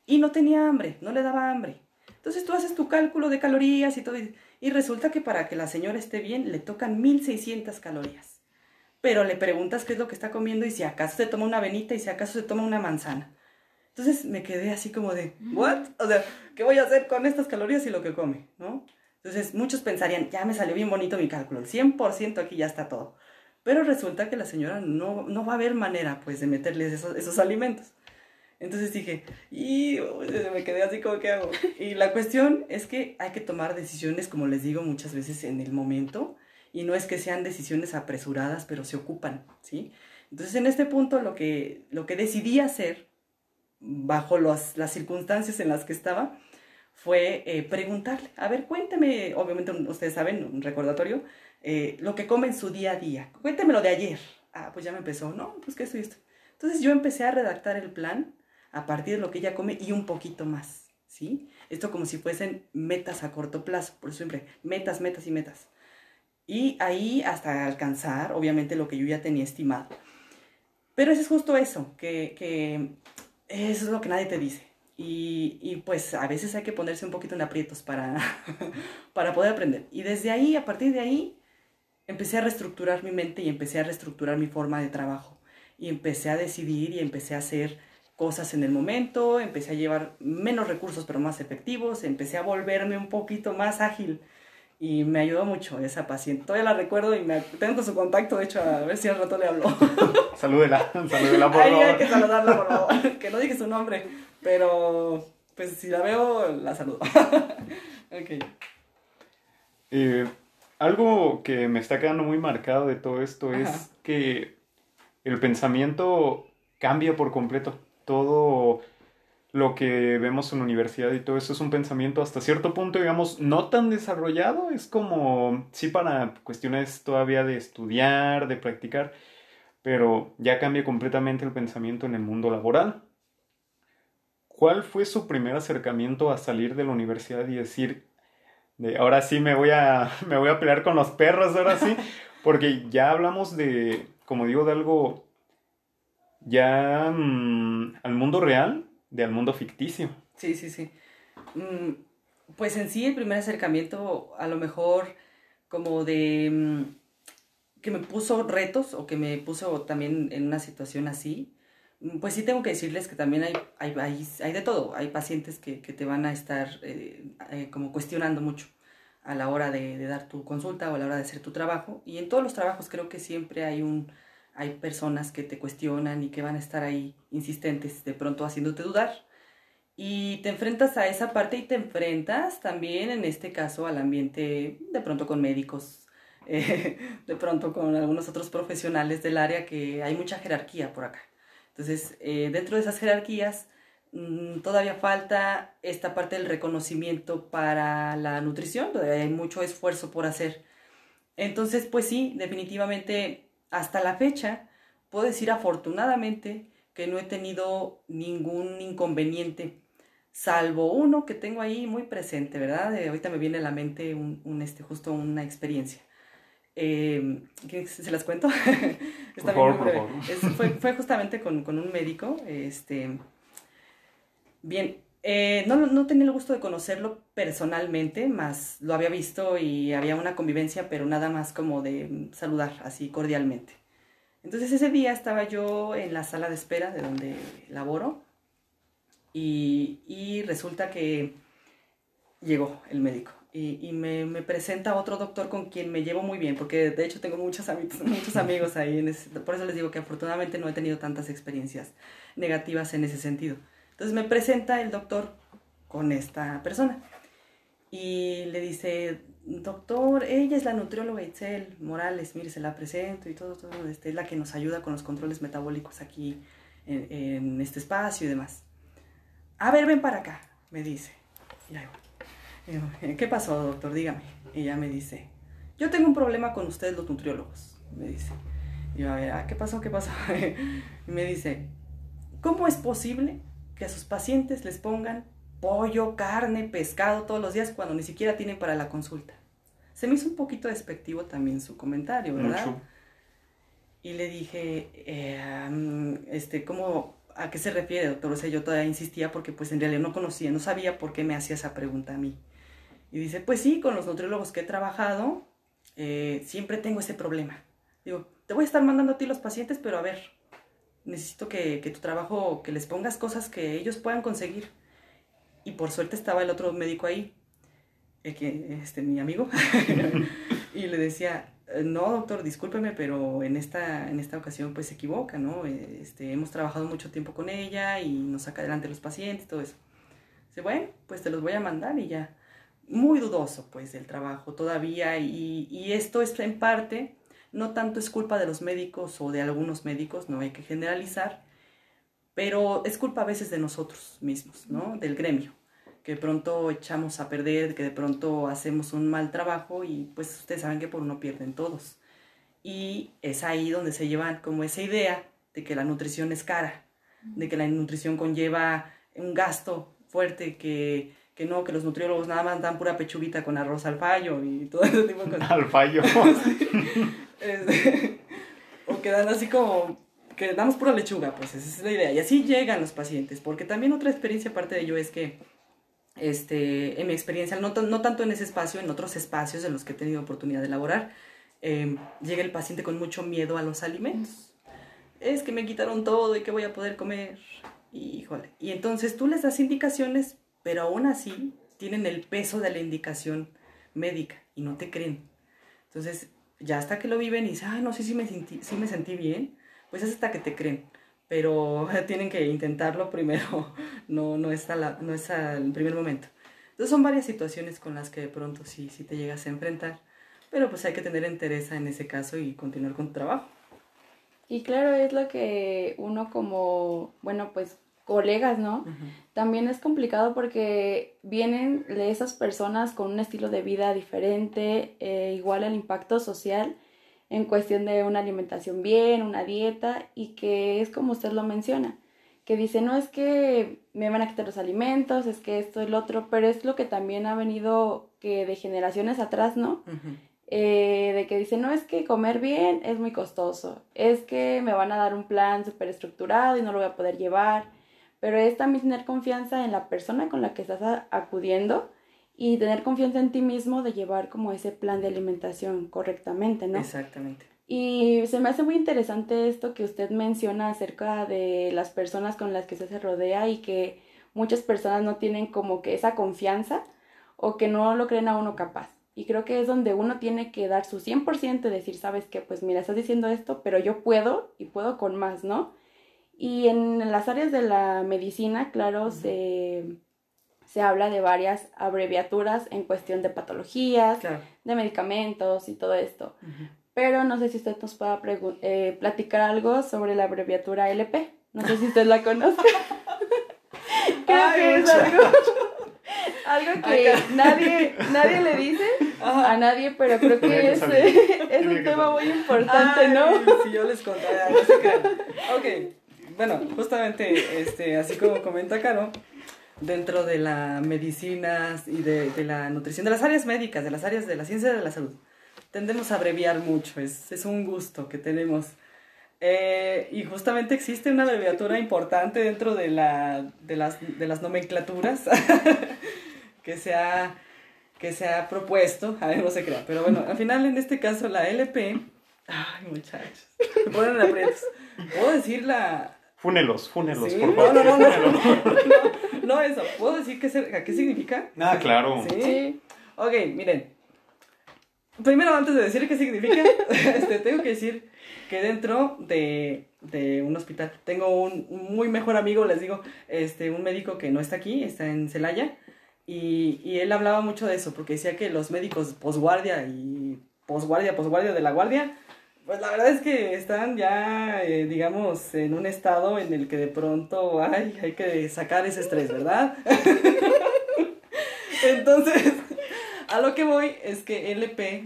Y no tenía hambre, no le daba hambre. Entonces tú haces tu cálculo de calorías y todo, y resulta que para que la señora esté bien le tocan 1600 calorías. Pero le preguntas qué es lo que está comiendo y si acaso se toma una avenita y si acaso se toma una manzana. Entonces me quedé así como de, ¿what? O sea, ¿qué voy a hacer con estas calorías y lo que come? ¿No? Entonces muchos pensarían, ya me salió bien bonito mi cálculo, el 100% aquí ya está todo. Pero resulta que la señora no, no va a haber manera, pues, de meterles esos, alimentos. Entonces dije, y me quedé así como que hago. Y la cuestión es que hay que tomar decisiones, como les digo muchas veces, en el momento. Y no es que sean decisiones apresuradas, pero se ocupan, ¿sí? Entonces en este punto lo que, lo que decidí hacer, bajo las circunstancias en las que estaba, fue eh, preguntarle, a ver, cuénteme, obviamente ustedes saben, un recordatorio, eh, lo que come en su día a día. Cuéntemelo de ayer. Ah, pues ya me empezó, ¿no? Pues que esto y esto. Entonces yo empecé a redactar el plan a partir de lo que ella come y un poquito más, ¿sí? Esto como si fuesen metas a corto plazo, por siempre, metas, metas y metas. Y ahí hasta alcanzar, obviamente, lo que yo ya tenía estimado. Pero es justo eso, que, que es lo que nadie te dice. Y, y, pues a veces hay que ponerse un poquito en aprietos para, para poder aprender. Y desde ahí, a partir de ahí, empecé a reestructurar mi mente y empecé a reestructurar mi forma de trabajo. Y empecé a decidir y empecé a hacer cosas en el momento, empecé a llevar menos recursos pero más efectivos, empecé a volverme un poquito más ágil y me ayudó mucho esa paciente. Todavía la recuerdo y me tengo su contacto, de hecho, a ver si al rato le hablo. salúdela, salúdela por favor. hay que saludarla por favor, que no dije su nombre, pero pues si la veo, la saludo. ok. Eh, algo que me está quedando muy marcado de todo esto es que el pensamiento cambia por completo. Todo lo que vemos en la universidad y todo eso es un pensamiento hasta cierto punto, digamos, no tan desarrollado. Es como, sí, para cuestiones todavía de estudiar, de practicar, pero ya cambia completamente el pensamiento en el mundo laboral. ¿Cuál fue su primer acercamiento a salir de la universidad y decir, de ahora sí me voy a me voy a pelear con los perros ahora sí porque ya hablamos de como digo de algo ya mm, al mundo real de al mundo ficticio. Sí sí sí. Mm, pues en sí el primer acercamiento a lo mejor como de mm, que me puso retos o que me puso también en una situación así pues sí tengo que decirles que también hay, hay, hay, de todo. Hay pacientes que, que te van a estar eh, eh, como cuestionando mucho a la hora de, de, dar tu consulta o a la hora de hacer tu trabajo. Y en todos los trabajos creo que siempre hay un hay personas que te cuestionan y que van a estar ahí insistentes, de pronto haciéndote dudar. Y te enfrentas a esa parte y te enfrentas también, en este caso, al ambiente, de pronto con médicos, eh, de pronto con algunos otros profesionales del área, que hay mucha jerarquía por acá. Entonces, eh, dentro de esas jerarquías, mm, todavía falta esta parte del reconocimiento para la nutrición, todavía hay mucho esfuerzo por hacer. Entonces, pues sí, definitivamente, hasta la fecha, puedo decir afortunadamente que no he tenido ningún inconveniente, salvo uno que tengo ahí muy presente, ¿verdad? ahorita me viene a la mente un, este, justo una experiencia. Eh, ¿Se las cuento? por favor, por favor. fue, fue, justamente con, con, un médico. Este, bien, eh, no, no, tenía el gusto de conocerlo personalmente, más lo había visto y había una convivencia, pero nada más como de saludar así cordialmente. Entonces ese día estaba yo en la sala de espera de donde laboro y, y resulta que llegó el médico y, me, me, presenta otro doctor con quien me llevo muy bien, porque de hecho tengo muchos, muchos amigos ahí, en por eso les digo que afortunadamente no he tenido tantas experiencias negativas en ese sentido. Entonces me presenta el doctor con esta persona y le dice, doctor, ella es la nutrióloga Itzel Morales, mire, se la presento y todo, todo, este, es la que nos ayuda con los controles metabólicos aquí en, en este espacio y demás. A ver, ven para acá, me dice. Y ahí va. ¿Qué pasó, doctor? Dígame. Y ella me dice, yo tengo un problema con ustedes los nutriólogos, me dice. Y yo, a ver, ah, ¿qué pasó? ¿Qué pasó? y me dice, ¿cómo es posible que a sus pacientes les pongan pollo, carne, pescado todos los días cuando ni siquiera tienen para la consulta? Se me hizo un poquito despectivo también su comentario, ¿verdad? Y le dije, eh, este, ¿cómo, ¿a qué se refiere, doctor? O sea, yo todavía insistía porque pues en realidad no conocía, no sabía por qué me hacía esa pregunta a mí. Y dice, pues sí, con los nutriólogos que he trabajado, eh, siempre tengo ese problema. Digo, te voy a estar mandando a ti los pacientes, pero a ver, necesito que, que tu trabajo, que les pongas cosas que ellos puedan conseguir. Y por suerte estaba el otro médico ahí, el que, este, mi amigo, y le decía, no, doctor, discúlpeme, pero en esta, en esta ocasión pues se equivoca, ¿no? Este, hemos trabajado mucho tiempo con ella y nos saca adelante los pacientes todo eso. Dice, bueno, pues te los voy a mandar y ya muy dudoso pues del trabajo todavía y, y, esto es en parte, no tanto es culpa de los médicos o de algunos médicos, no hay que generalizar, pero es culpa a veces de nosotros mismos, ¿no? Del gremio, que de pronto echamos a perder, que de pronto hacemos un mal trabajo y pues ustedes saben que por uno pierden todos. Y es ahí donde se llevan como esa idea de que la nutrición es cara, de que la nutrición conlleva un gasto fuerte, que, que no, que los nutriólogos nada más dan pura pechuguita con arroz al fallo y todo ese tipo de cosas. Al fallo. Este, o que dan así como que damos pura lechuga, pues esa es la idea. Y así llegan los pacientes, porque también otra experiencia aparte de ello es que, este, en mi experiencia, no, no tanto en ese espacio, en otros espacios en los que he tenido oportunidad de laborar, em, llega el paciente con mucho miedo a los alimentos. Es que me quitaron todo y que voy a poder comer. Híjole. Y entonces tú les das indicaciones, pero aún así tienen el peso de la indicación médica y no te creen. Entonces, ya hasta que lo viven y dicen, ay, no sé si me, sentí, me sentí bien, pues es hasta que te creen. Pero tienen que intentarlo primero, no, no, está la, no es al primer momento. Entonces son varias situaciones con las que de pronto sí, sí te llegas a enfrentar, pero pues hay que tener entereza en ese caso y continuar con tu trabajo. Y claro, es lo que uno como, bueno, pues colegas, ¿no? También es complicado porque vienen esas personas con un estilo de vida diferente, eh, igual el impacto social en cuestión de una alimentación bien, una dieta, y que es como usted lo menciona, que dice, no es que me van a quitar los alimentos, es que esto, el otro, pero es lo que también ha venido que de generaciones atrás, ¿no? Eh, de que dice, no es que comer bien es muy costoso, es que me van a dar un plan súper estructurado y no lo voy a poder llevar, pero es también tener confianza en la persona con la que estás acudiendo y tener confianza en ti mismo de llevar como ese plan de alimentación correctamente, ¿no? Exactamente. Y se me hace muy interesante esto que usted menciona acerca de las personas con las que usted se rodea y que muchas personas no tienen como que esa confianza o que no lo creen a uno capaz. Y creo que es donde uno tiene que dar su 100% y decir, sabes que, pues mira, estás diciendo esto, pero yo puedo y puedo con más, ¿no? Y en las áreas de la medicina, claro, se se habla de varias abreviaturas en cuestión de patologías, de medicamentos y todo esto. Pero no sé si usted nos pueda eh, platicar algo sobre la abreviatura LP. No sé si usted la conoce. Creo que es algo, algo que nadie, nadie le dice a nadie, pero creo que es, es un tema muy importante, ¿no? Si yo les contara, no sé qué. Ok, bueno, justamente, este, así como comenta Caro, dentro de la medicina y de, la nutrición, de las áreas médicas, de las áreas de la ciencia de la salud. Tendemos a abreviar mucho, es, es un gusto que tenemos. Eh, y justamente existe una abreviatura importante dentro de, la, de, las, de las nomenclaturas que, se ha, que se ha propuesto, a ver, no se crea, pero bueno, al final en este caso la LP, ay muchachos, me ponen aprietos, puedo decir la, Fúnelos, fúnelos, por favor. No, no, no, no, no, eso. ¿Puedo decir qué, qué significa? Ah, claro. ¿Sí? Ok, miren. Primero, antes de decir qué significa, este, tengo que decir que dentro de, de un hospital tengo un, muy mejor amigo, les digo, este, un médico que no está aquí, está en Celaya, y, y él hablaba mucho de eso, porque decía que los médicos posguardia y posguardia, posguardia de la guardia, pues la verdad es que están ya, eh, digamos, en un estado en el que de pronto ay, hay que sacar ese estrés, ¿verdad? Entonces, a lo que voy es que LP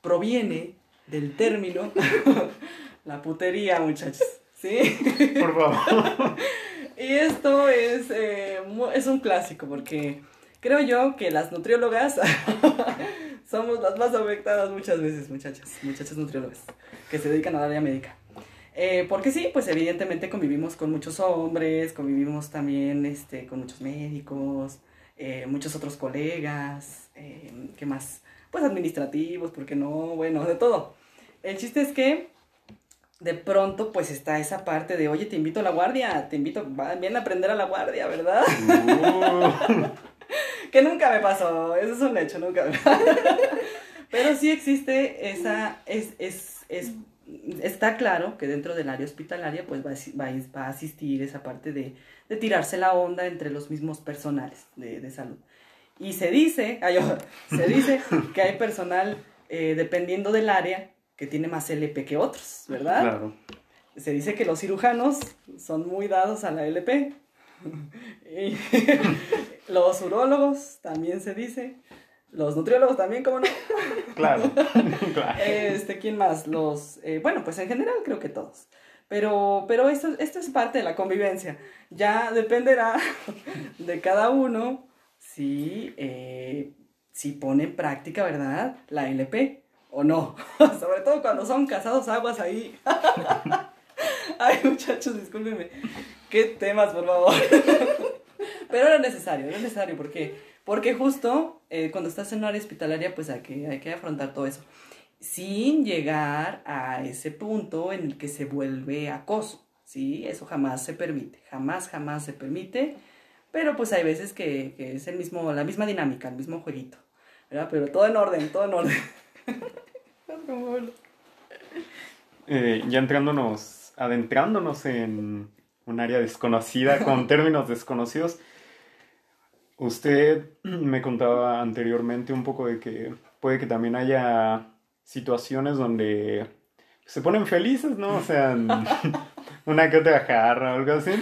proviene del término la putería, muchachos. ¿Sí? Por favor. y esto es, eh, es un clásico porque creo yo que las nutriólogas somos las más afectadas muchas veces, muchachas, muchachas nutriólogas que se dedican al área médica. Eh, porque sí, pues evidentemente convivimos con muchos hombres, convivimos también este, con muchos médicos, eh, muchos otros colegas, eh, ¿qué más? Pues administrativos, porque no, bueno, de todo. El chiste es que de pronto pues está esa parte de, oye, te invito a la guardia, te invito, bien a aprender a la guardia, ¿verdad? Uh. que nunca me pasó, eso es un hecho, nunca me pasó. Pero sí existe esa, es, es, es, está claro que dentro del área hospitalaria pues va, va, va a asistir esa parte de, de, tirarse la onda entre los mismos personales de, de salud. Y se dice, ay, se dice que hay personal, eh, dependiendo del área, que tiene más LP que otros, ¿verdad? Claro. Se dice que los cirujanos son muy dados a la LP. Los urólogos también se dice. Los nutriólogos también, ¿cómo no? Claro, claro. Este, ¿quién más? Los, eh, bueno, pues en general creo que todos. Pero, pero esto, esto es parte de la convivencia. Ya dependerá de cada uno si, eh, si pone en práctica, ¿verdad? La LP o no. Sobre todo cuando son casados aguas ahí. Ay, muchachos, discúlpenme. ¿Qué temas, por favor? Pero era necesario, era necesario. ¿Por qué? Porque justo eh, cuando estás en un área hospitalaria, pues hay que, hay que afrontar todo eso. Sin llegar a ese punto en el que se vuelve acoso. ¿Sí? Eso jamás se permite. Jamás, jamás se permite. Pero pues hay veces que, que es el mismo, la misma dinámica, el mismo jueguito. ¿verdad? Pero todo en orden, todo en orden. Eh, ya entrándonos, adentrándonos en un área desconocida con términos desconocidos, usted me contaba anteriormente un poco de que puede que también haya situaciones donde se ponen felices, ¿no? O sea, una que otra jarra o algo así.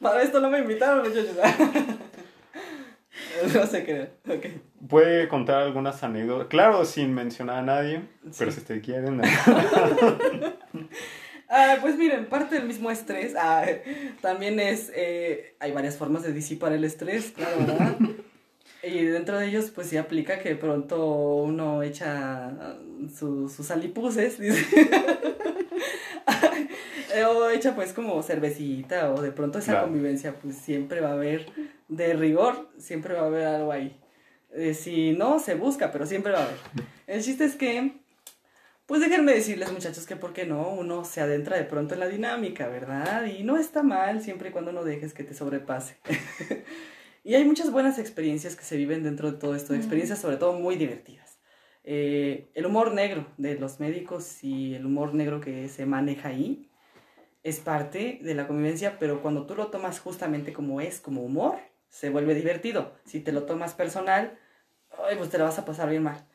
Para esto no me invitaron, muchachos. no sé qué. Okay. Puede contar algunas anécdotas, claro, sin mencionar a nadie, pero si ustedes quieren. ah, pues miren, parte del mismo estrés ah, también es, eh, hay varias formas de disipar el estrés, claro, ¿verdad? y dentro de ellos, pues sí aplica que pronto uno echa su, sus alipuses, dice. o echa pues como cervecita o de pronto esa convivencia, pues siempre va a haber de rigor, siempre va a haber algo ahí. Eh, si no, se busca, pero siempre va a haber. El chiste es que, pues déjenme decirles muchachos que por qué no, uno se adentra de pronto en la dinámica, ¿verdad? Y no está mal siempre y cuando no dejes que te sobrepase. y hay muchas buenas experiencias que se viven dentro de todo esto, experiencias sobre todo muy divertidas. Eh, el humor negro de los médicos y el humor negro que se maneja ahí es parte de la convivencia, pero cuando tú lo tomas justamente como es, como humor, se vuelve divertido. Si te lo tomas personal, ay, pues te la vas a pasar bien mal.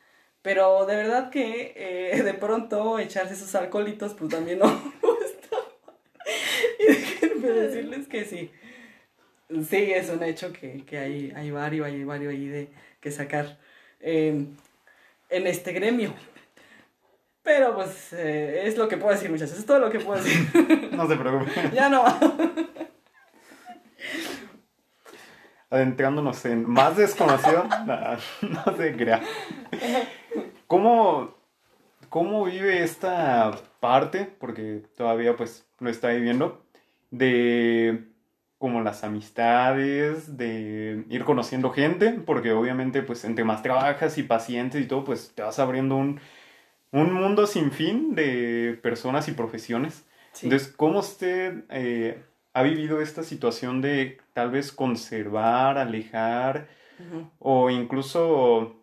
Pero de verdad que eh, de pronto echarse esos alcoholitos, pues también no gusta. y déjenme decirles que sí. Sí, es un hecho que, que hay, hay varios, hay varios ahí de que sacar em, en este gremio. Pero pues eh, es lo que puedo decir, muchachos. Es todo lo que puedo decir. no se preocupen. ya no adentrándonos en más desconocido, no, se crea. ¿Cómo, ¿Cómo vive esta parte? Porque todavía pues lo está viviendo. De como las amistades, de ir conociendo gente, porque obviamente pues entre más trabajas y pacientes y todo, pues te vas abriendo un, un mundo sin fin de personas y profesiones. Entonces, ¿cómo usted eh, ha vivido esta situación de tal vez conservar, alejar o incluso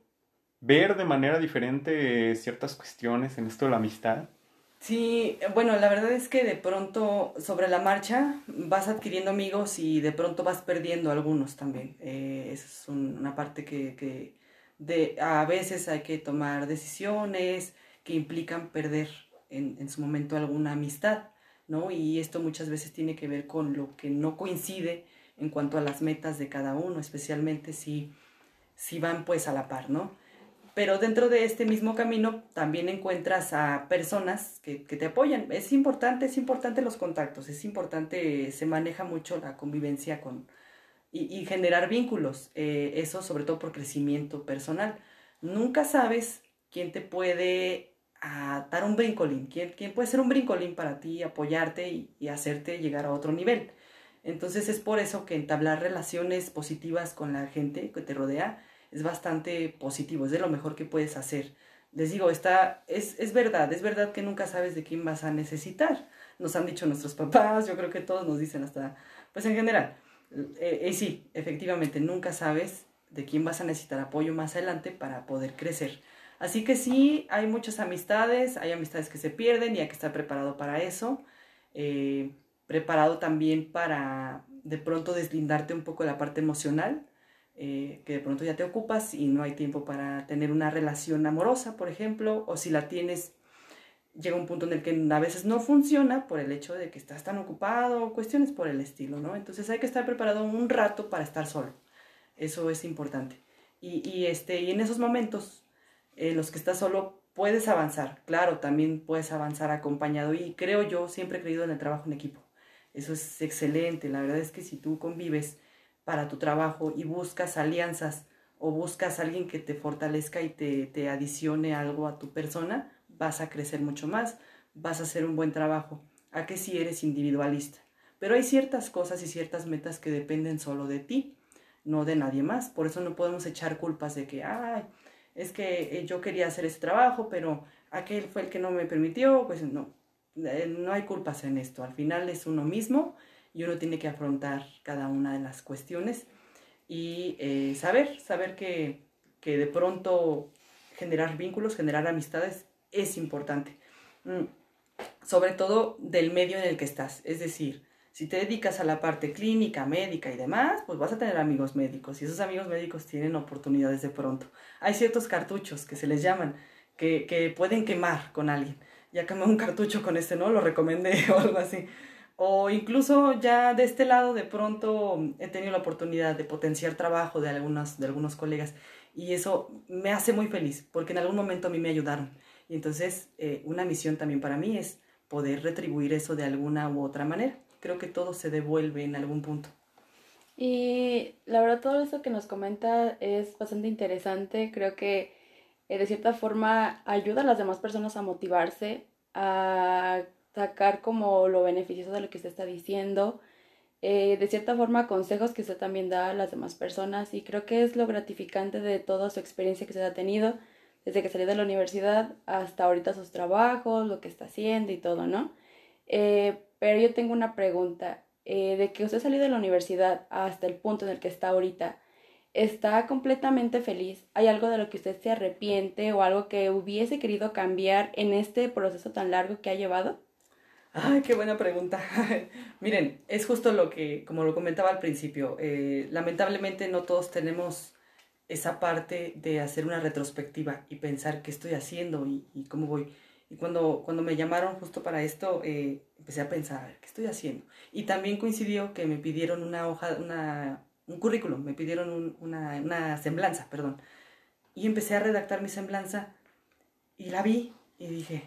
ver de manera diferente ciertas cuestiones en esto de la amistad? Sí, bueno, la verdad es que de pronto sobre la marcha vas adquiriendo amigos y de pronto vas perdiendo algunos también. Eh, esa es una parte que, que de, a veces hay que tomar decisiones que implican perder en, en su momento alguna amistad. ¿No? Y esto muchas veces tiene que ver con lo que no coincide en cuanto a las metas de cada uno, especialmente si, si van pues a la par, ¿no? Pero dentro de este mismo camino también encuentras a personas que, te apoyan. Es importante, es importante los contactos, es importante, se maneja mucho la convivencia con, y, generar vínculos, eh, eso sobre todo por crecimiento personal. Nunca sabes quién te puede a dar un brincolín. ¿Quién, quién puede ser un brincolín para ti, apoyarte y, hacerte llegar a otro nivel? Entonces es por eso que entablar relaciones positivas con la gente que te rodea es bastante positivo, es de lo mejor que puedes hacer. Les digo, está, es, es verdad, es verdad que nunca sabes de quién vas a necesitar. Nos han dicho nuestros papás, yo creo que todos nos dicen hasta, pues en general. Eh, eh sí, efectivamente, nunca sabes de quién vas a necesitar apoyo más adelante para poder crecer. Así que sí, hay muchas amistades, hay amistades que se pierden y hay que estar preparado para eso. Eh, preparado también para de pronto deslindarte un poco de la parte emocional, eh, que de pronto ya te ocupas y no hay tiempo para tener una relación amorosa, por ejemplo, o si la tienes, llega un punto en el que a veces no funciona por el hecho de que estás tan ocupado cuestiones por el estilo, ¿no? Entonces hay que estar preparado un rato para estar solo. Eso es importante. Y, este, y en esos momentos en los que estás solo, puedes avanzar. Claro, también puedes avanzar acompañado. Y creo yo, siempre he creído en el trabajo en equipo. Eso es excelente. La verdad es que si tú convives para tu trabajo y buscas alianzas o buscas a alguien que te fortalezca y te, te adicione algo a tu persona, vas a crecer mucho más, vas a hacer un buen trabajo. A que si eres individualista. Pero hay ciertas cosas y ciertas metas que dependen solo de ti, no de nadie más. Por eso no podemos echar culpas de que, ay, es que eh, yo quería hacer ese trabajo, pero aquel fue el que no me permitió. Pues no, eh, no hay culpas en esto. Al final es uno mismo y uno tiene que afrontar cada una de las cuestiones y eh, saber, saber que, que, de pronto generar vínculos, generar amistades es importante. Mm, sobre todo del medio en el que estás. Es decir, si te dedicas a la parte clínica, médica y demás, pues vas a tener amigos médicos y esos amigos médicos tienen oportunidades de pronto. Hay ciertos cartuchos que se les llaman, que, que pueden quemar con alguien. Ya quemé un cartucho con este, ¿no? Lo recomendé o algo así. O incluso ya de este lado de pronto he tenido la oportunidad de potenciar trabajo de, algunos, de algunos colegas y eso me hace muy feliz porque en algún momento a mí me ayudaron. Y entonces eh, una misión también para mí es poder retribuir eso de alguna u otra manera. Creo que todo se devuelve en algún punto. Y la verdad todo eso que nos comenta es bastante interesante. Creo que eh, de cierta forma ayuda a las demás personas a motivarse, a sacar como lo beneficioso de lo que usted está diciendo, eh, de cierta forma consejos que usted también da a las demás personas y creo que es lo gratificante de toda su experiencia que usted ha tenido desde que salió de la universidad hasta ahorita sus trabajos, lo que está haciendo y todo, ¿no? Eh, pero yo tengo una pregunta, eh, de que usted salió de la universidad hasta el punto en el que está ahorita, ¿está completamente feliz? ¿Hay algo de lo que usted se arrepiente o algo que hubiese querido cambiar en este proceso tan largo que ha llevado? Ay, qué buena pregunta. Miren, es justo lo que, como lo comentaba al principio, eh, lamentablemente no todos tenemos esa parte de hacer una retrospectiva y pensar qué estoy haciendo y, cómo voy. Y cuando, cuando me llamaron justo para esto, eh, empecé a pensar, ¿qué estoy haciendo? Y también coincidió que me pidieron una hoja, una, un currículum, me pidieron una, una semblanza, perdón. Y empecé a redactar mi semblanza y la vi y dije,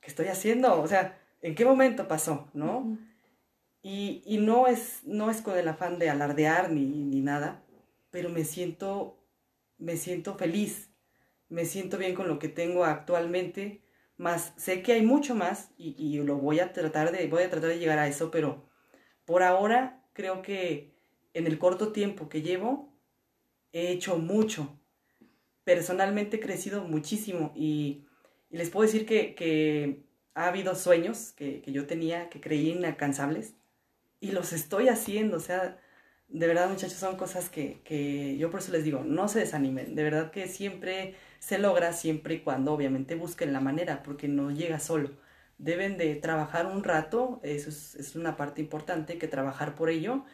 ¿qué estoy haciendo? O sea, en qué momento pasó, ¿no? y, y, no, es, no es con el afán de alardear ni, ni nada, pero me siento, me siento feliz, me siento bien con lo que tengo actualmente, más sé que hay mucho más y, y, lo voy a tratar de, voy a tratar de llegar a eso, pero por ahora creo que en el corto tiempo que llevo he hecho mucho. Personalmente he crecido muchísimo y, y les puedo decir que, que ha habido sueños que, que, yo tenía que creí inalcanzables y los estoy haciendo. O sea, de verdad muchachos son cosas que, que yo por eso les digo, no se desanimen. De verdad que siempre se logra, siempre y cuando obviamente busquen la manera, porque no llega solo. Deben de trabajar un rato, eso es, una parte importante, que trabajar por ello,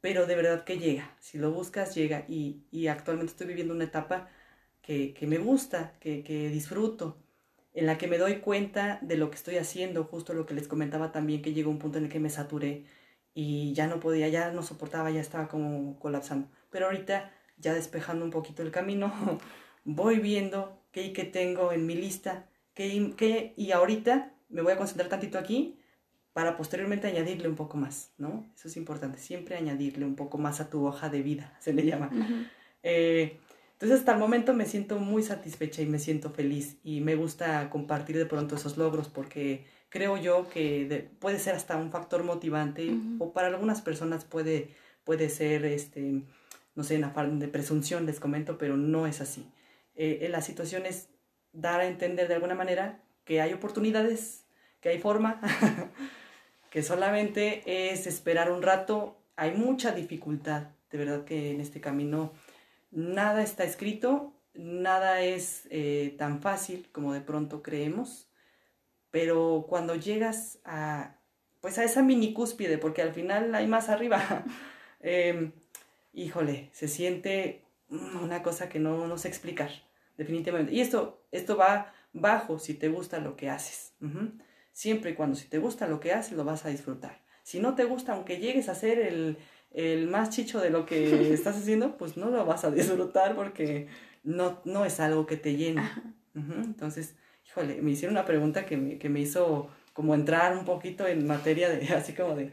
pero de verdad que llega. Si lo buscas, llega. Y, y actualmente estoy viviendo una etapa que, que me gusta, que, que disfruto en la que me doy cuenta de lo que estoy haciendo, justo lo que les comentaba también, que llegó un punto en el que me saturé y ya no podía, ya no soportaba, ya estaba como colapsando. Pero ahorita, ya despejando un poquito el camino, voy viendo qué qué tengo en mi lista, qué, qué, y ahorita me voy a concentrar tantito aquí para posteriormente añadirle un poco más, ¿no? Eso es importante, siempre añadirle un poco más a tu hoja de vida, se le llama. eh, entonces hasta el momento me siento muy satisfecha y me siento feliz y me gusta compartir de pronto esos logros porque creo yo que puede ser hasta un factor motivante o para algunas personas puede, puede ser, este, no sé, en de presunción les comento, pero no es así. Eh, la situación es dar a entender de alguna manera que hay oportunidades, que hay forma, que solamente es esperar un rato, hay mucha dificultad, de verdad que en este camino nada está escrito, nada es eh, tan fácil como de pronto creemos, pero cuando llegas a, pues a esa mini cúspide, porque al final hay más arriba, em, híjole, se siente una cosa que no, no sé explicar, definitivamente. Y esto, esto va bajo si te gusta lo que haces. Siempre y cuando si te gusta lo que haces, lo vas a disfrutar. Si no te gusta, aunque llegues a ser el, el más chicho de lo que estás haciendo, pues no lo vas a disfrutar porque no, no es algo que te llena. Entonces, me hicieron una pregunta que me, que me hizo como entrar un poquito en materia de, así como de,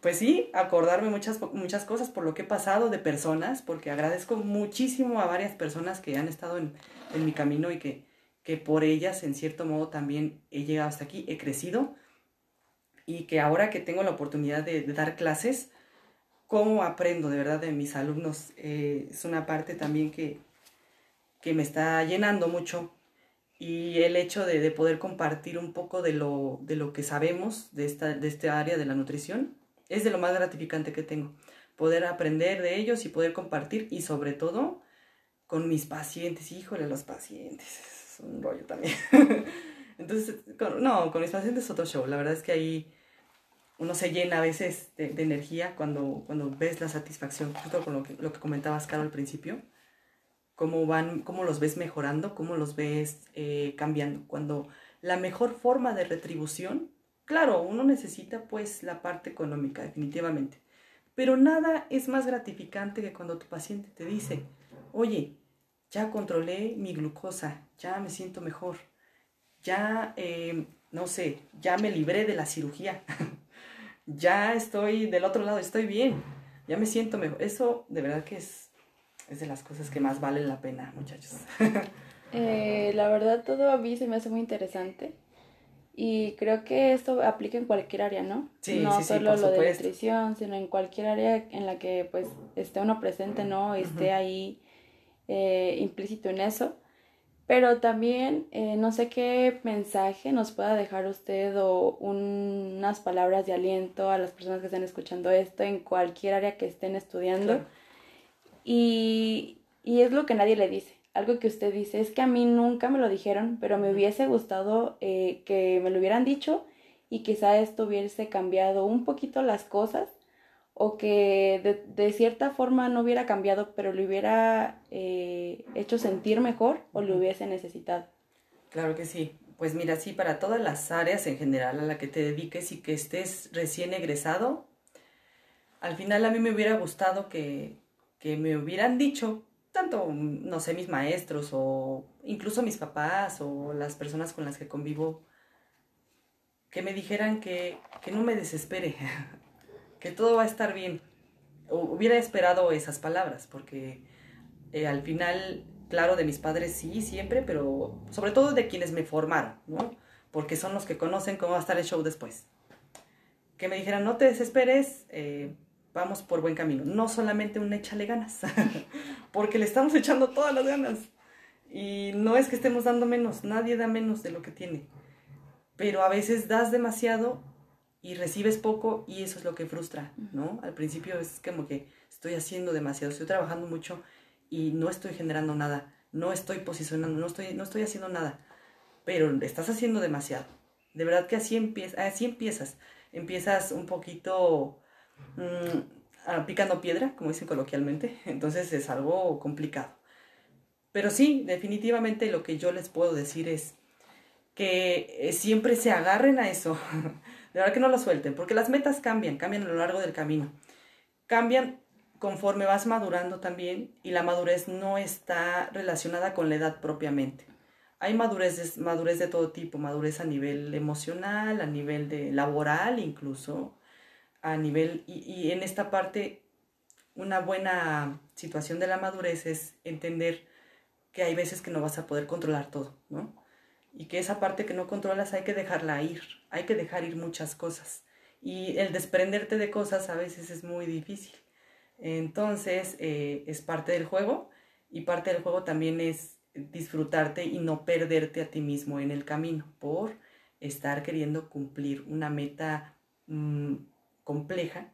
pues sí, acordarme muchas, muchas cosas por lo que he pasado de personas, porque agradezco muchísimo a varias personas que han estado en, en mi camino y que, que por ellas, en cierto modo, también he llegado hasta aquí, he crecido. Y que ahora que tengo la oportunidad de, dar clases, cómo aprendo de verdad de mis alumnos, eh, es una parte también que, que me está llenando mucho y el hecho de, de, poder compartir un poco de lo, de lo que sabemos de esta, de esta área de la nutrición es de lo más gratificante que tengo. Poder aprender de ellos y poder compartir y sobre todo con mis pacientes. Híjole, los pacientes, es un rollo también. Entonces, no, con mis pacientes es otro show. La verdad es que ahí uno se llena a veces de, energía cuando, cuando ves la satisfacción, justo con lo que, lo que comentabas, Caro, al principio. Cómo van, cómo los ves mejorando, cómo los ves eh, cambiando. Cuando la mejor forma de retribución Claro, uno necesita pues la parte económica, definitivamente. Pero nada es más gratificante que cuando tu paciente te dice, oye, ya controlé mi glucosa, ya me siento mejor, ya, eh, no sé, ya me libré de la cirugía, ya estoy del otro lado, estoy bien, ya me siento mejor. Eso de verdad que es, es de las cosas que más valen la pena, muchachos. Eh, la verdad todo a mí se me hace muy interesante y creo que esto aplica en cualquier área, ¿no? Sí, no sí, solo sí, lo de nutrición, sino en cualquier área en la que pues esté uno presente, ¿no? Esté ahí eh, implícito en eso. Pero también eh, no sé qué mensaje nos pueda dejar usted o unas palabras de aliento a las personas que estén escuchando esto en cualquier área que estén estudiando. Y, y es lo que nadie le dice algo que usted dice, es que a mí nunca me lo dijeron, pero me hubiese gustado eh, que me lo hubieran dicho y quizá esto hubiese cambiado un poquito las cosas o que de, de cierta forma no hubiera cambiado, pero le hubiera eh, hecho sentir mejor o le hubiese necesitado. Claro que sí. Pues mira, sí, para todas las áreas en general a la que te dediques y que estés recién egresado, al final a mí me hubiera gustado que, que me hubieran dicho tanto, no sé, mis maestros o incluso mis papás o las personas con las que convivo, que me dijeran que, que no me desespere, que todo va a estar bien. Hubiera esperado esas palabras, porque eh, al final, claro, de mis padres sí, siempre, pero sobre todo de quienes me formaron, ¿no? Porque son los que conocen cómo va a estar el show después. Que me dijeran, no te desesperes, eh, vamos por buen camino. No solamente un échale ganas, porque le estamos echando todas las ganas. Y no es que estemos dando menos, nadie da menos de lo que tiene. Pero a veces das demasiado y recibes poco y eso es lo que frustra, ¿no? Al principio es como que estoy haciendo demasiado, estoy trabajando mucho y no estoy generando nada, no estoy posicionando, no estoy, no estoy haciendo nada, pero estás haciendo demasiado. De verdad que así, empieza, así empiezas. Empiezas un poquito Mm, ah, picando piedra, como dicen coloquialmente, entonces es algo complicado. Pero sí, definitivamente lo que yo les puedo decir es que eh, siempre se agarren a eso, de verdad que no lo suelten, porque las metas cambian, cambian a lo largo del camino, cambian conforme vas madurando también y la madurez no está relacionada con la edad propiamente. Hay madurez, madurez de todo tipo, madurez a nivel emocional, a nivel de laboral incluso, a nivel, y, en esta parte, una buena situación de la madurez es entender que hay veces que no vas a poder controlar todo, ¿no? Y que esa parte que no controlas hay que dejarla ir, hay que dejar ir muchas cosas. Y el desprenderte de cosas a veces es muy difícil. Entonces, eh, es parte del juego y parte del juego también es disfrutarte y no perderte a ti mismo en el camino por estar queriendo cumplir una meta mm, compleja,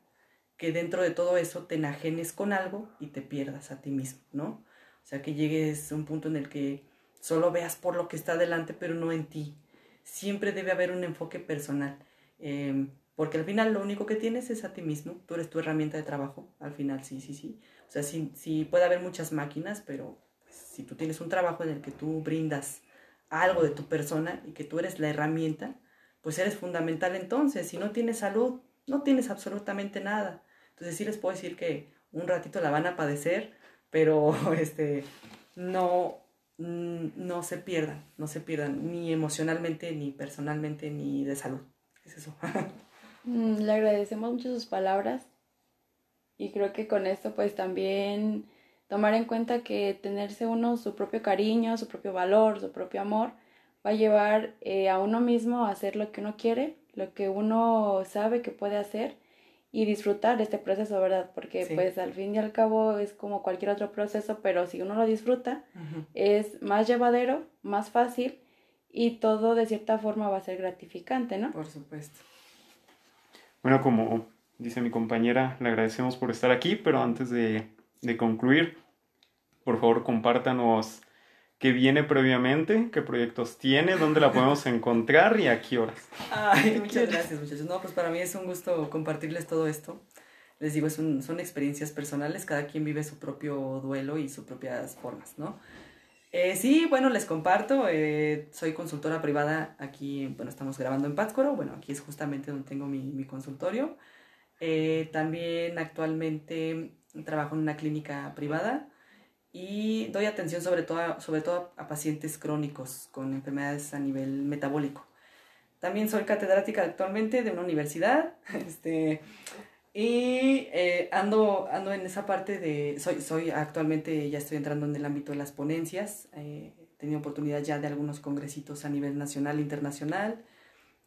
que dentro de todo eso te enajenes con algo y te pierdas a ti mismo, ¿no? O sea, que llegues a un punto en el que solo veas por lo que está delante, pero no en ti. Siempre debe haber un enfoque personal, em, porque al final lo único que tienes es a ti mismo, tú eres tu herramienta de trabajo, al final sí, sí, sí. O sea, sí, puede haber muchas máquinas, pero si tú tienes un trabajo en el que tú brindas algo de tu persona y que tú eres la herramienta, pues eres fundamental entonces. Si no tienes salud, no tienes absolutamente nada. Entonces sí les puedo decir que un ratito la van a padecer, pero este, no, mm, no se pierdan, no se pierdan, ni emocionalmente, ni personalmente, ni de salud. Es eso. Mm, le agradecemos mucho sus palabras y creo que con esto pues también tomar en cuenta que tenerse uno su propio cariño, su propio valor, su propio amor, va a llevar eh, a uno mismo a hacer lo que uno quiere, lo que uno sabe que puede hacer y disfrutar este proceso, ¿verdad? Porque pues al fin y al cabo es como cualquier otro proceso, pero si uno lo disfruta, es más llevadero, más fácil y todo de cierta forma va a ser gratificante, ¿no? Por supuesto. Bueno, como dice mi compañera, le agradecemos por estar aquí, pero antes de, de concluir, por favor compártanos qué viene previamente, qué proyectos tiene, dónde la podemos encontrar y a qué horas. Ay, muchas gracias muchachos. No, pues para mí es un gusto compartirles todo esto. Les digo, es son experiencias personales, cada quien vive su propio duelo y sus propias formas, ¿no? Eh, sí, bueno, les comparto, eh, soy consultora privada aquí, bueno, estamos grabando en Pátzcuaro, bueno, aquí es justamente donde tengo mi, mi consultorio. Eh, también actualmente trabajo en una clínica privada y doy atención sobre todo, sobre todo a pacientes crónicos con enfermedades a nivel metabólico. También soy catedrática actualmente de una universidad este, y eh, ando, ando en esa parte de, soy, soy actualmente, ya estoy entrando en el ámbito de las ponencias, eh, he tenido oportunidad ya de algunos congresitos a nivel nacional e internacional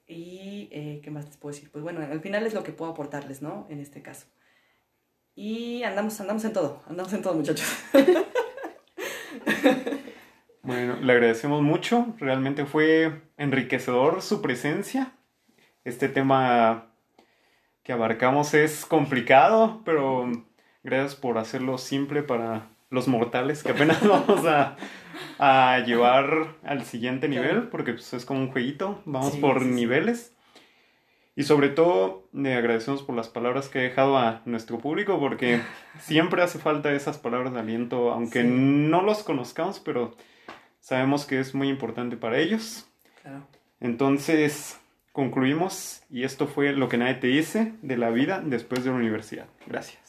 y eh, ¿qué más les puedo decir? Pues bueno, al final es lo que puedo aportarles, ¿no? En este caso. Y andamos, andamos en todo, andamos en todo, muchachos. Bueno, le agradecemos mucho. Realmente fue enriquecedor su presencia. Este tema que abarcamos es complicado, pero gracias por hacerlo simple para los mortales que apenas vamos a, a llevar al siguiente nivel, porque pues, es como un jueguito, vamos por niveles. Y sobre todo, le agradecemos por las palabras que ha dejado a nuestro público, porque siempre hace falta esas palabras de aliento, aunque no los conozcamos, pero sabemos que es muy importante para ellos. Claro. Entonces, concluimos y esto fue lo que nadie te dice de la vida después de la universidad. Gracias.